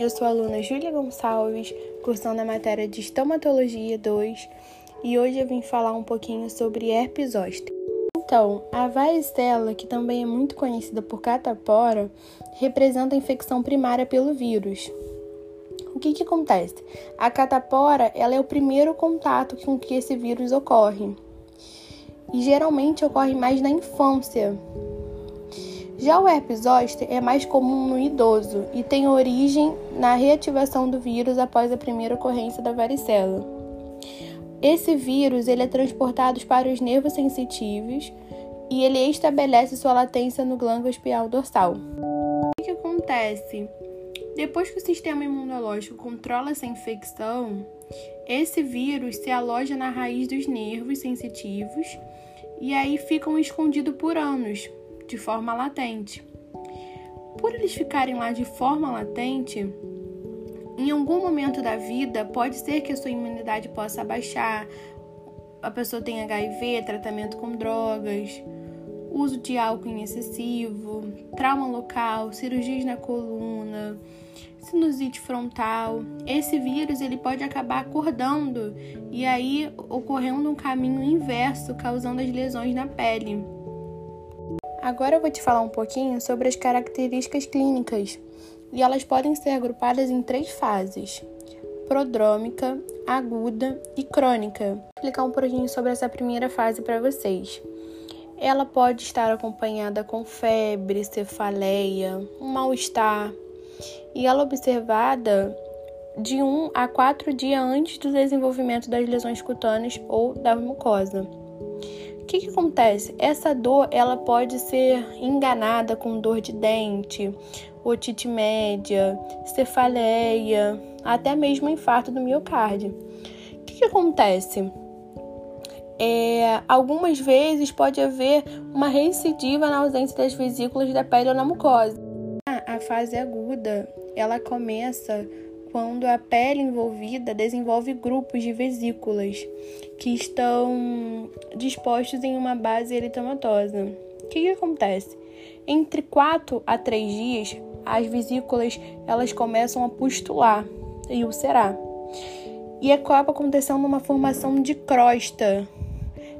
eu sou a aluna Júlia Gonçalves, cursando a matéria de Estomatologia 2, e hoje eu vim falar um pouquinho sobre herpes zoster. Então, a varicela, que também é muito conhecida por catapora, representa a infecção primária pelo vírus. O que, que acontece? A catapora ela é o primeiro contato com que esse vírus ocorre. E geralmente ocorre mais na infância, já o herpes zoster é mais comum no idoso e tem origem na reativação do vírus após a primeira ocorrência da varicela. Esse vírus ele é transportado para os nervos sensitivos e ele estabelece sua latência no glândula espial dorsal. O que, acontece? Depois que o sistema imunológico controla essa infecção, esse vírus se aloja na raiz dos nervos sensitivos e aí ficam escondidos por anos, de forma latente. Por eles ficarem lá de forma latente, em algum momento da vida pode ser que a sua imunidade possa baixar, a pessoa tem HIV, tratamento com drogas, uso de álcool em excessivo, trauma local, cirurgias na coluna, sinusite frontal. Esse vírus ele pode acabar acordando e aí ocorrendo um caminho inverso, causando as lesões na pele. Agora eu vou te falar um pouquinho sobre as características clínicas e elas podem ser agrupadas em três fases: prodrômica, aguda e crônica. Vou explicar um pouquinho sobre essa primeira fase para vocês. Ela pode estar acompanhada com febre, cefaleia, um mal-estar, e ela é observada de 1 a 4 dias antes do desenvolvimento das lesões cutâneas ou da mucosa que, que acontece? Essa dor ela pode ser enganada com dor de dente, otite média, cefaleia, até mesmo infarto do miocárdio. O que, que acontece? É, algumas vezes pode haver uma recidiva na ausência das vesículas da pele ou na mucosa. A fase aguda ela começa quando a pele envolvida desenvolve grupos de vesículas que estão dispostos em uma base eritematosa. O que, que acontece? Entre 4 a 3 dias, as vesículas elas começam a pustular e ulcerar. E acaba acontecendo uma formação de crosta,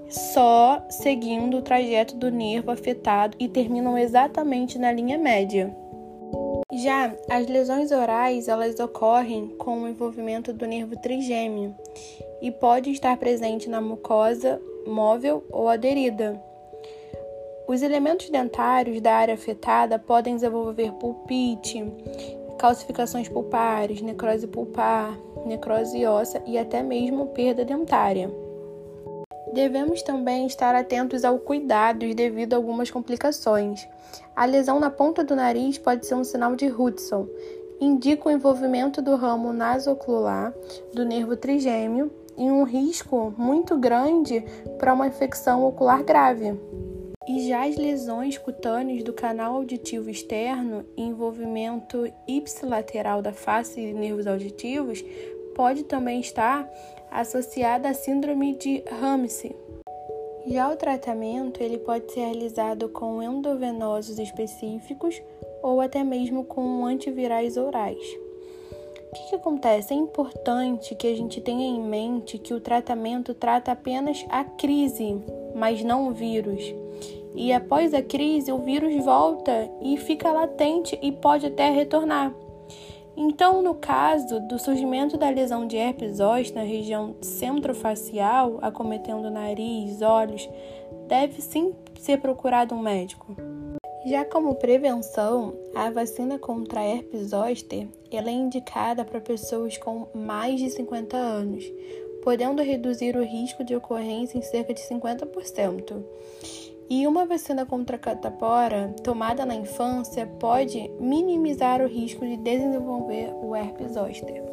só seguindo o trajeto do nervo afetado e terminam exatamente na linha média. Já as lesões orais, elas ocorrem com o envolvimento do nervo trigêmeo e pode estar presente na mucosa móvel ou aderida. Os elementos dentários da área afetada podem desenvolver pulpite, calcificações pulpares, necrose pulpar, necrose óssea e até mesmo perda dentária. Devemos também estar atentos ao cuidado devido a algumas complicações. A lesão na ponta do nariz pode ser um sinal de Hudson. Indica o envolvimento do ramo nasoclular do nervo trigêmeo e um risco muito grande para uma infecção ocular grave. E já as lesões cutâneas do canal auditivo externo e envolvimento ipsilateral da face e nervos auditivos pode também estar associada à síndrome de Ramsey. Já o tratamento ele pode ser realizado com endovenosos específicos ou até mesmo com antivirais orais. O que, que, acontece? É importante que a gente tenha em mente que o tratamento trata apenas a crise, mas não o vírus. E após a crise, o vírus volta e fica latente e pode até retornar. Então, no caso do surgimento da lesão de herpes zoster na região centrofacial, acometendo nariz, olhos, deve sim ser procurado um médico. Já como prevenção, a vacina contra herpes zoster ela é indicada para pessoas com mais de 50 anos, podendo reduzir o risco de ocorrência em cerca de 50%. E uma vacina contra a catapora tomada na infância pode minimizar o risco de desenvolver o herpes zoster.